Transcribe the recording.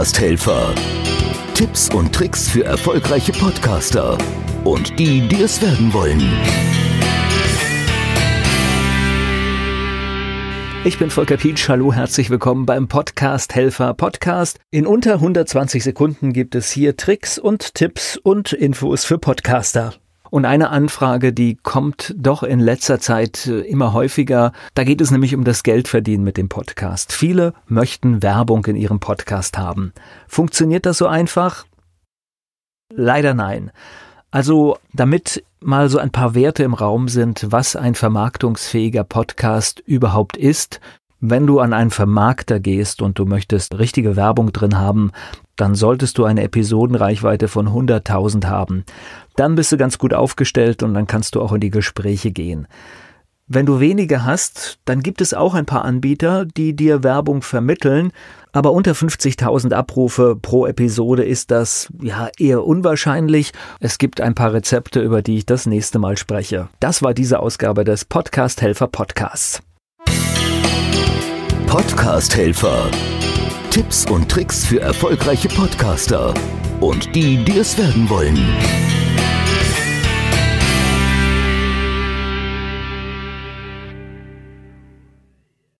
Podcast-Helfer. Tipps und Tricks für erfolgreiche Podcaster und die, die es werden wollen. Ich bin Volker Pietsch. Hallo, herzlich willkommen beim Podcast Helfer Podcast. In unter 120 Sekunden gibt es hier Tricks und Tipps und Infos für Podcaster. Und eine Anfrage, die kommt doch in letzter Zeit äh, immer häufiger. Da geht es nämlich um das Geldverdienen mit dem Podcast. Viele möchten Werbung in ihrem Podcast haben. Funktioniert das so einfach? Leider nein. Also, damit mal so ein paar Werte im Raum sind, was ein vermarktungsfähiger Podcast überhaupt ist, wenn du an einen Vermarkter gehst und du möchtest richtige Werbung drin haben, dann solltest du eine Episodenreichweite von 100.000 haben. Dann bist du ganz gut aufgestellt und dann kannst du auch in die Gespräche gehen. Wenn du wenige hast, dann gibt es auch ein paar Anbieter, die dir Werbung vermitteln, aber unter 50.000 Abrufe pro Episode ist das ja eher unwahrscheinlich. Es gibt ein paar Rezepte, über die ich das nächste Mal spreche. Das war diese Ausgabe des Podcast Helfer Podcasts. Podcast Helfer. Tipps und Tricks für erfolgreiche Podcaster und die, die es werden wollen.